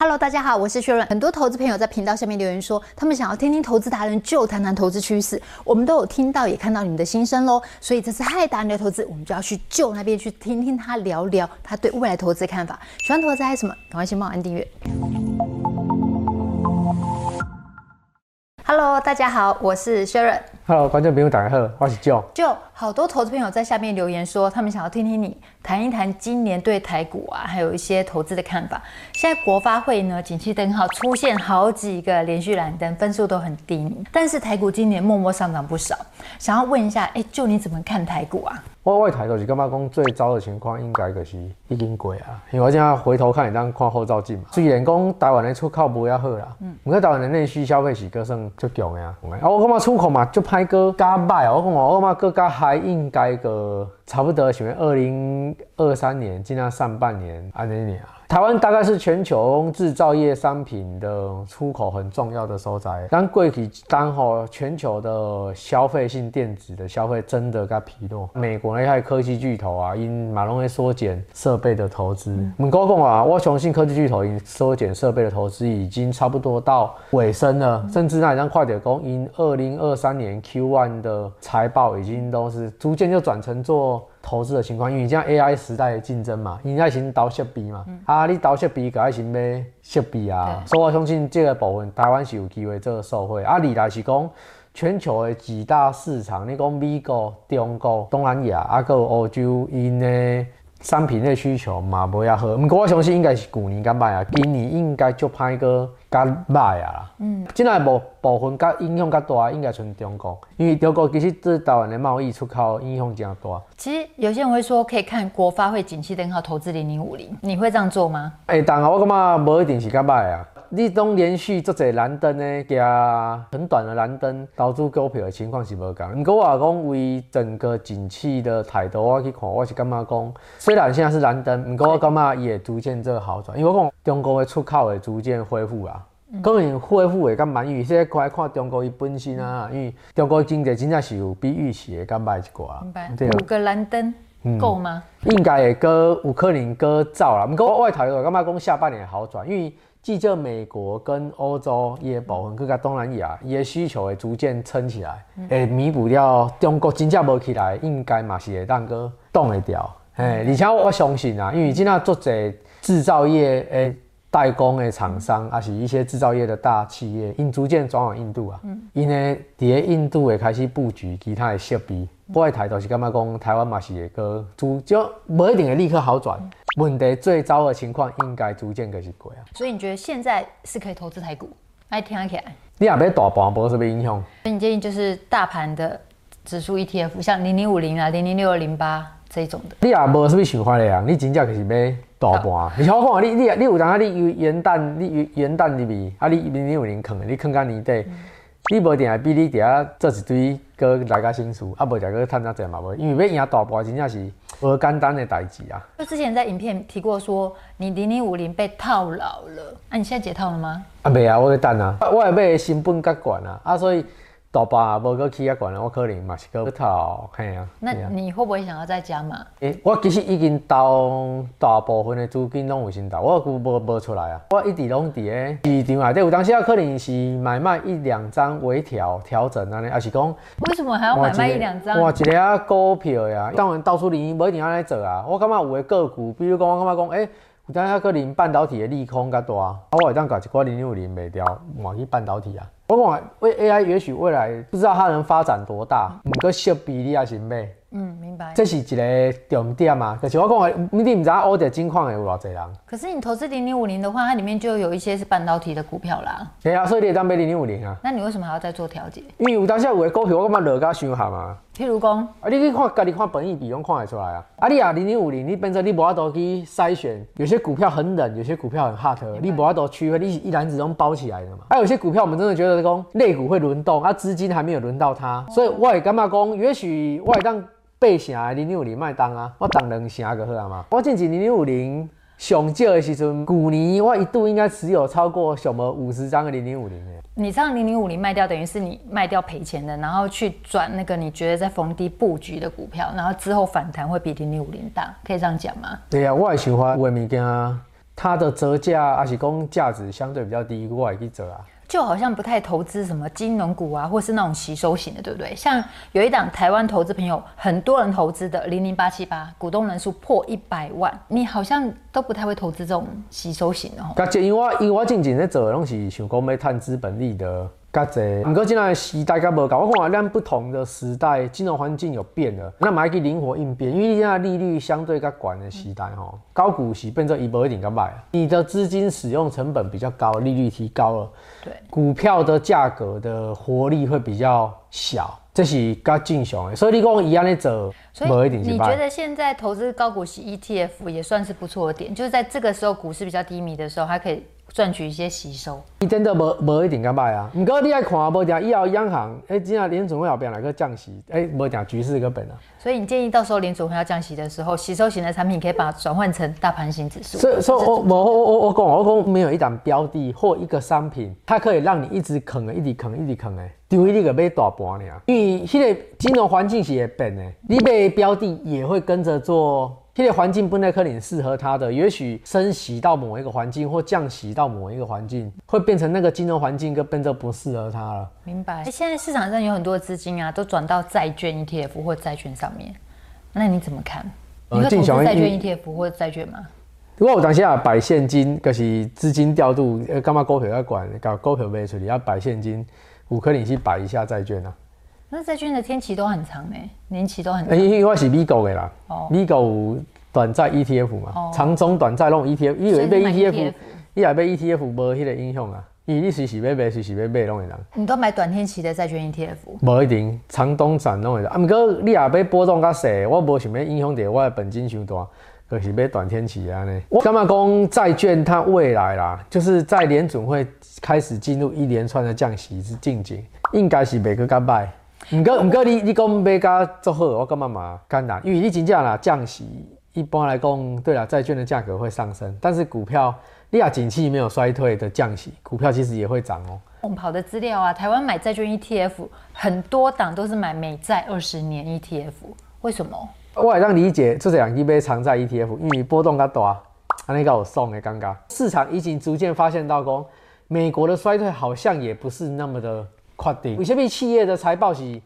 Hello，大家好，我是薛润。很多投资朋友在频道下面留言说，他们想要听听投资达人就谈谈投资趋势。我们都有听到，也看到你们的心声喽。所以这次嗨达人的投资，我们就要去就那边去听听他聊聊他对未来投资的看法。喜欢投资还是什么？赶快先帮我按订阅。Hello，大家好，我是薛润。Hello，观众朋友大家好，我是 Joe。就好多投资朋友在下面留言说，他们想要听听你谈一谈今年对台股啊，还有一些投资的看法。现在国发会呢，景气灯号出现好几个连续蓝灯，分数都很低迷，但是台股今年默默上涨不少。想要问一下，哎，就你怎么看台股啊？我我台就是干嘛讲最糟的情况应该就是已经过啊，因为我现在回头看，你当看后照镜嘛。虽然讲台湾的出口不要好啦，嗯，不过台湾的内需消费是个算足强的啊。啊，我感觉出口嘛就歹个加歹，我讲我感觉个加还应该个差不多，像二零二三年今年上半年安尼年啊。台湾大概是全球制造业商品的出口很重要的所在，但过去当吼全球的消费性电子的消费真的较疲弱。美国那些科技巨头啊，因马龙会缩减设备的投资。唔够讲啊，我相信科技巨头因缩减设备的投资已经差不多到尾声了，甚至那张快点工，因二零二三年 Q1 的财报已经都是逐渐就转成做。投资的情况，因为现在 AI 时代的竞争嘛，因爱先投设备嘛，嗯、啊，你投设备，该先买设备啊，所以我相信这个部分台湾是有机会做受惠。啊，二来是讲全球的几大市场，你讲美国、中国、东南亚，啊，有欧洲因的商品的需求嘛，无遐好。毋过我相信应该是旧年较歹啊，今年应该就歹个。较歹啊，嗯，进来部部分较影响较大，应该从中国，因为中国其实对台湾的贸易出口影响真大。其实有些人会说，可以看国发会景气灯号投资零零五零，你会这样做吗？会、欸，当然我感觉无一定是较歹啊。你当连续做侪蓝灯呢，加很短的蓝灯，导致股票的情况是无同。不过我讲为整个景气的态度，我去看，我是感觉讲，虽然现在是蓝灯，不过我感觉也逐渐在好转，因为我讲中国的出口会逐渐恢复啊。个人恢复会较慢，因为现在看看中国伊本身啊，因为中国经济真正是有比预期的较歹一寡。明白。五个蓝灯够吗？应该会搁有可能搁走啦。不过外头我感觉讲下半年好转，因为记着美国跟欧洲伊个部分，佮个东南亚伊个需求会逐渐撑起来，会弥补掉中国真正无起来，应该嘛是会当个挡会掉。哎，而且我相信啊，因为真正做侪制造业诶。代工的厂商，啊是一些制造业的大企业，因逐渐转往印度啊。嗯。因为伫印度会开始布局其他的设备。不会抬头是干嘛讲？台湾嘛是会个逐就不一定会立刻好转。问题最糟的情况应该逐渐开始过啊。所以你觉得现在是可以投资台股？来听起来。你也别大盘，不会什么影响。所以你建议就是大盘的指数 ETF，像零零五零啊、零零六二零八这种的。你也无什么想法的呀？你真正就是买。大盘，你好看，你你你有当啊？你元旦，你元旦入面啊？你零零五零坑，你坑到年底，嗯、你无定会比你伫遐做一堆搁来个新书，啊无定个趁那钱嘛无，因为要赢大盘真正是无简单的代志啊。就之前在影片提过说，你零零五零被套牢了，啊你现在解套了吗？啊未啊，我在等啊，我还买成本较悬啊，啊所以。大把无个起啊，管了，我可能嘛是个头，嘿啊。那你会不会想要再加码？诶、欸，我其实已经到大部分的资金拢有先到，我股无无出来啊。我一直拢伫咧市场内底，有当时啊可能是买卖一两张微调调整安尼，还是讲为什么还要买卖一两张？哇，一个啊股票呀，当然到处你无一定要来做啊。我感觉有的个股，比如讲我感觉讲，诶、欸，有当时可能半导体的利空较大，啊，我会当搞一寡零零五零卖掉，换去半导体啊。我讲为 AI 也许未来不知道它能发展多大，唔过设备你也是买。嗯，明白。这是一个重点嘛，可是我讲，你唔知道欧的金矿会有偌济人。可是你投资零零五零的话，它里面就有一些是半导体的股票啦。对啊，所以你也当买零零五零啊。那你为什么还要再做调节？因为有当下有的股票我感觉落甲伤合嘛。譬如讲，啊，你去看，家己看本益比，拢看得出来啊。啊，你啊零零五零，你变成你无法度去筛选，有些股票很冷，有些股票很 hot，你无法度区分，你是一篮子都包起来的嘛。还、啊、有些股票，我们真的觉得讲，类股会轮动，啊，资金还没有轮到它，所以我也感觉讲，也许我会当。八成零零五零卖当啊，我当两成就好啊嘛。我进去零零五零上少的时阵，去年我一度应该持有超过什么五十张的零零五零诶。你这样零零五零卖掉，等于是你卖掉赔钱的，然后去转那个你觉得在逢低布局的股票，然后之后反弹会比零零五零大，可以这样讲吗？对啊，我也喜欢有的物件它的折价还是讲价值相对比较低，我会去折啊。就好像不太投资什么金融股啊，或是那种吸收型的，对不对？像有一档台湾投资朋友很多人投资的零零八七八，股东人数破一百万，你好像都不太会投资这种吸收型的哦。因为我因为我之前在做的东西，想讲要赚资本利的。较济，不过现在时代较无同，我看咱不同的时代，金融环境有变了，那么要去灵活应变。因为现在利率相对较悬的时代，吼、高股息变成一波一点个卖，你的资金使用成本比较高，利率提高了，对，股票的价格的活力会比较小，这是较正常的。所以你讲一样的走，所以你觉得现在投资高股息 ETF 也算是不错的点，就是在这个时候股市比较低迷的时候，还可以。赚取一些吸收，你真的无无一定甲歹啊。不过你爱看，无定以后央行，哎、欸，今仔联储会后边来个降息，哎、欸，无定局势个本啊。所以你建议到时候联储会要降息的时候，吸收型的产品可以把它转换成大盘型指数。所以，所以我我我我讲，我讲没有一档标的或一个商品，它可以让你一直啃，一直啃，一直啃诶，除非你个买大盘尔，因为迄个金融环境是会变诶，你买标的也会跟着做。这个环境不那可能适合他的，也许升息到某一个环境或降息到某一个环境，会变成那个金融环境跟变得不适合他了。明白。现在市场上有很多资金啊，都转到债券 ETF 或债券上面，那你怎么看？你会投资债券 ETF 或债券吗？如果我当下摆现金，就是资金调度，呃，干嘛股票要管，搞股票卖出去要摆现金，五克你去摆一下债券啊。那债券的天期都很长诶，年期都很长。因为我是美国的啦，美国短债 ETF 嘛，哦、长中短债那种 ETF，以为买 ETF，以为买 ETF 无迄个影响啊。因为你随时要买，随时要买拢会人。你都买短天期的债券 ETF？无一定，长东短拢会当。啊，毋过你也要波动较细，我无想要影响到我的本金伤大，就是买短天期安尼。我干嘛讲债券它未来啦，就是在联总会开始进入一连串的降息之进程，应该是袂阁较歹。唔过唔过，你你讲买家做好，我感觉嘛艰难，因为你真正啦降息，一般来讲，对啦，债券的价格会上升，但是股票，你啊景气没有衰退的降息，股票其实也会涨哦。我们跑的资料啊，台湾买债券 ETF 很多档都是买美债二十年 ETF，为什么？我也让理解，就这两一杯长债 ETF，因为波动较大，安尼个有送的尴尬。市场已经逐渐发现到讲，美国的衰退好像也不是那么的。确定，有些币企业的财报是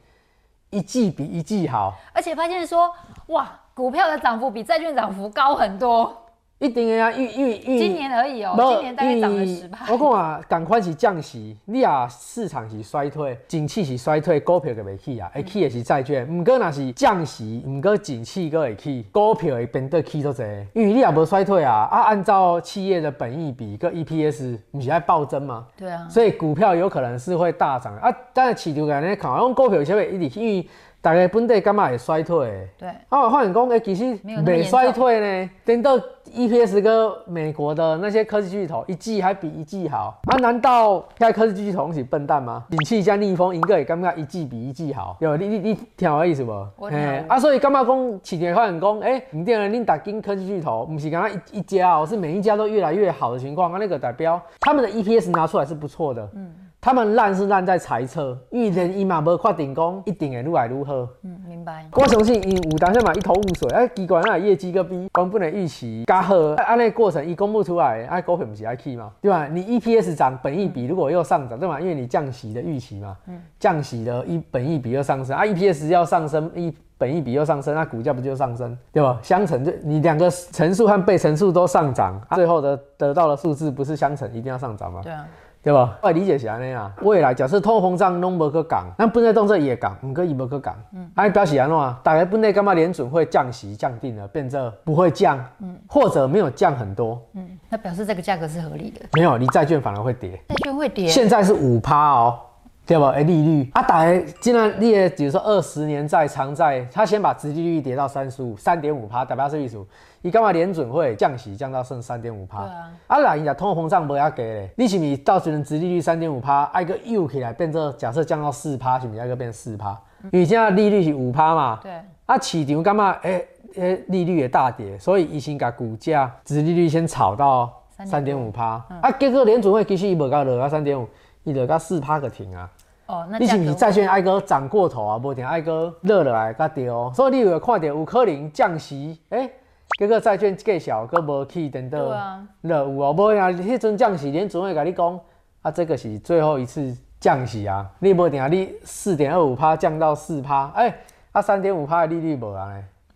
一季比一季好，而且发现说，哇，股票的涨幅比债券涨幅高很多。一定的呀，因为因为今年而已哦、喔，今年大概涨了十趴。我讲啊，赶快是降息，你啊市场是衰退，景气是衰退，股票就未起啊，会起的是债券。唔过若是降息，唔过景气阁会起，股票会变得起多济。因为你也无衰退啊，啊，按照企业的本益比个 EPS，唔是爱暴增吗？对啊，所以股票有可能是会大涨啊。但是市场个人看，讲股票有会一直因为。大家本地干嘛会衰退？对，啊，发现讲诶，其实没衰退呢。等到 EPS 跟美国的那些科技巨头一季还比一季好，啊，难道现在科技巨头是笨蛋吗？景气加逆风，一个也感觉一季比一季好。有你你你听我意思不？我听。啊，所以干嘛讲企业发现讲，诶、欸，唔对啊，恁打进科技巨头不是刚刚一一家哦，是每一家都越来越好的情况，啊，那个代表他们的 EPS 拿出来是不错的。嗯。他们烂是烂在猜测，因为人伊嘛无确定讲一定会愈来愈好。嗯，明白。我相信伊有当下嘛一头雾水，哎，奇怪那业绩个比原本的预期加好，啊那过程一公布出来，哎，股票不是爱起嘛，对吧？你 EPS 涨，本益比如果又上涨，对吧？因为你降息的预期嘛，嗯，降息的一本益比又上升啊，EPS 要上升，一本益比又上升，那股价不就上升，对吧？相乘就你两个乘数和被乘数都上涨，最后的得到的数字不是相乘一定要上涨吗？对啊。对吧？我理解是安尼啊。未来假设通货膨胀拢无去降，咱本来动作也降，唔过伊无去降。嗯，还，表示安怎？大家本来干嘛联准会降息降定了，变成不会降，嗯，或者没有降很多，嗯，那表示这个价格是合理的。没有，你债券反而会跌。债券会跌。现在是五趴哦。对吧？哎，利率啊，大家既然你也比如说二十年债长债，他先把殖利率跌到三十五、三点五趴，代表是意思，你干嘛联准会降息降到剩三点五趴？对啊。啊，那人家通货膨胀不要给嘞，你是不是到时阵殖利率三点五趴，挨个又起来变成假设降到四趴，是不是挨个变四趴？因为现在利率是五趴嘛。对。啊，市场干嘛？哎哎，利率也大跌，所以已经把股价殖利率先炒到三点五趴。啊，结果联准会其实伊无够落啊三点五。你得甲四趴个停啊！哦，那你是不是债券爱哥涨过头啊？无定爱哥热落来甲跌哦。所以你有看到有可能降息，诶、欸，结果债券计小，佫无去等到，对啊，有哦，无呀，迄阵降息，连准会甲你讲，啊，这个是最后一次降息啊，你无定你四点二五趴降到四趴，诶、欸，啊三点五趴的利率无啊，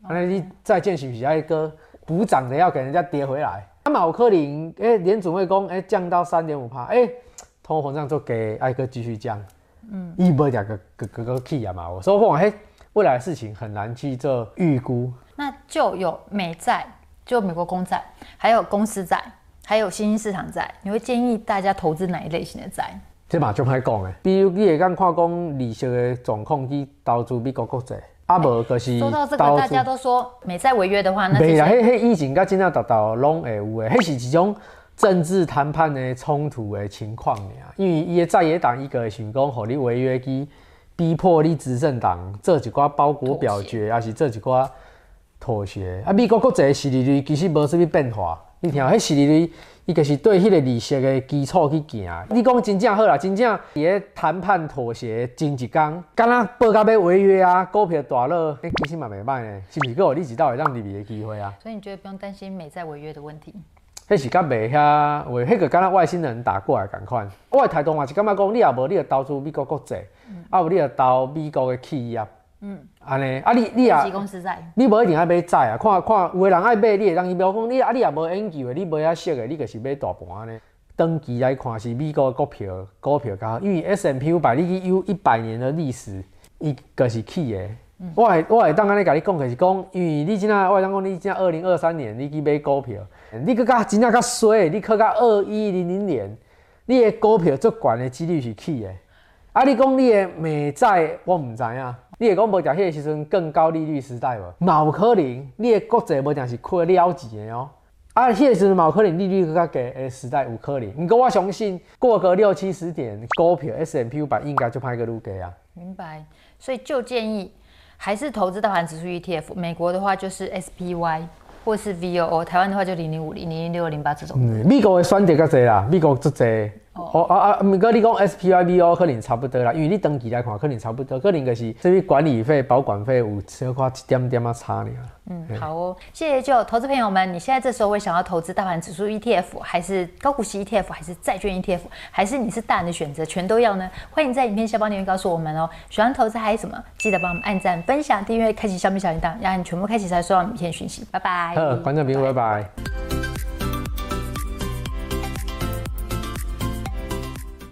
安尼你债券是不是爱哥补涨的要给人家跌回来？啊，嘛有可能，诶、欸，联准会讲，诶、欸，降到三点五趴，诶、欸，通货膨胀就给爱哥继续降，嗯，伊无定个个个个去啊嘛，我说话嘿。未来的事情很难去做预估，那就有美债，就美国公债，还有公司债，还有新兴市场债。你会建议大家投资哪一类型的债？这嘛就歹讲诶，比如你会讲看讲利息的状况去投资美国国债，啊无就是说到这个，大家都说美债违约的话，那没啦，迄迄以前甲今仔达到拢会有诶，迄是一种政治谈判的冲突的情况尔，因为伊的在野党一个想讲，互你违约机。逼迫你执政党做一寡包裹表决，还是做一寡妥协。啊，美国国债市利率其实无啥物变化。你听，迄市利率伊就是对迄个利息的基础去行。你讲真正好啦，真正伊个谈判妥协前一天，敢若报价要违约啊，股票大落，其实嘛袂歹呢，是毋是？阁有你知道会让利率的机会啊。所以你觉得不用担心美债违约的问题？迄是较袂遐，为迄个敢若外星人打过来共款。我诶态度嘛是感觉讲，你也无，你就投资美国国债，嗯、啊无你就投美国诶企业，嗯，安尼啊你你也，公司债，你无一定爱买债啊，看看有诶人爱买，你会当伊比如讲你啊你也无研究诶，你买遐熟诶，你就是买大盘安尼。长期来看是美国的股票，股票较好，因为 S M P 五百你去有一百年的历史，伊就是起的。嗯、我会我会当安尼甲你讲，就是讲，因为你今仔我会当讲，你即仔二零二三年你去买股票。你搁较真正较衰，你搁较二一零零年，你的股票最悬的几率是起的。啊，你讲你的美债，我唔知影。你会讲无定迄个时阵更高利率时代无？嘛有可能，你的国债无定是亏了钱的哦。啊，迄个时阵嘛有可能利率更较低的时代有可能。不过我相信过个六七十点，股票 S M P 五百应该就歹个愈低啊。明白。所以就建议还是投资大盘指数 ETF。美国的话就是 SPY。或是 V O O，台湾的话就零零五零零零六零八这种。嗯，美国的选择较侪啦，美国足侪。哦啊啊，毋过你讲 spybo 可能差不多啦，因为你长期来看可能差不多，可能就是这边管理费、保管费有小可一点点啊差呢。嗯，好哦，谢谢就投资朋友们，你现在这时候会想要投资大盘指数 ETF，还是高股息 ETF，还是债券 ETF，还是你是大人的选择，全都要呢？欢迎在影片下方留言告诉我们哦。喜欢投资还有什么？记得帮我们按赞、分享、订阅、开启小米小铃铛，让你全部开启才收到影片讯息。拜拜。呃，观众朋友，拜拜。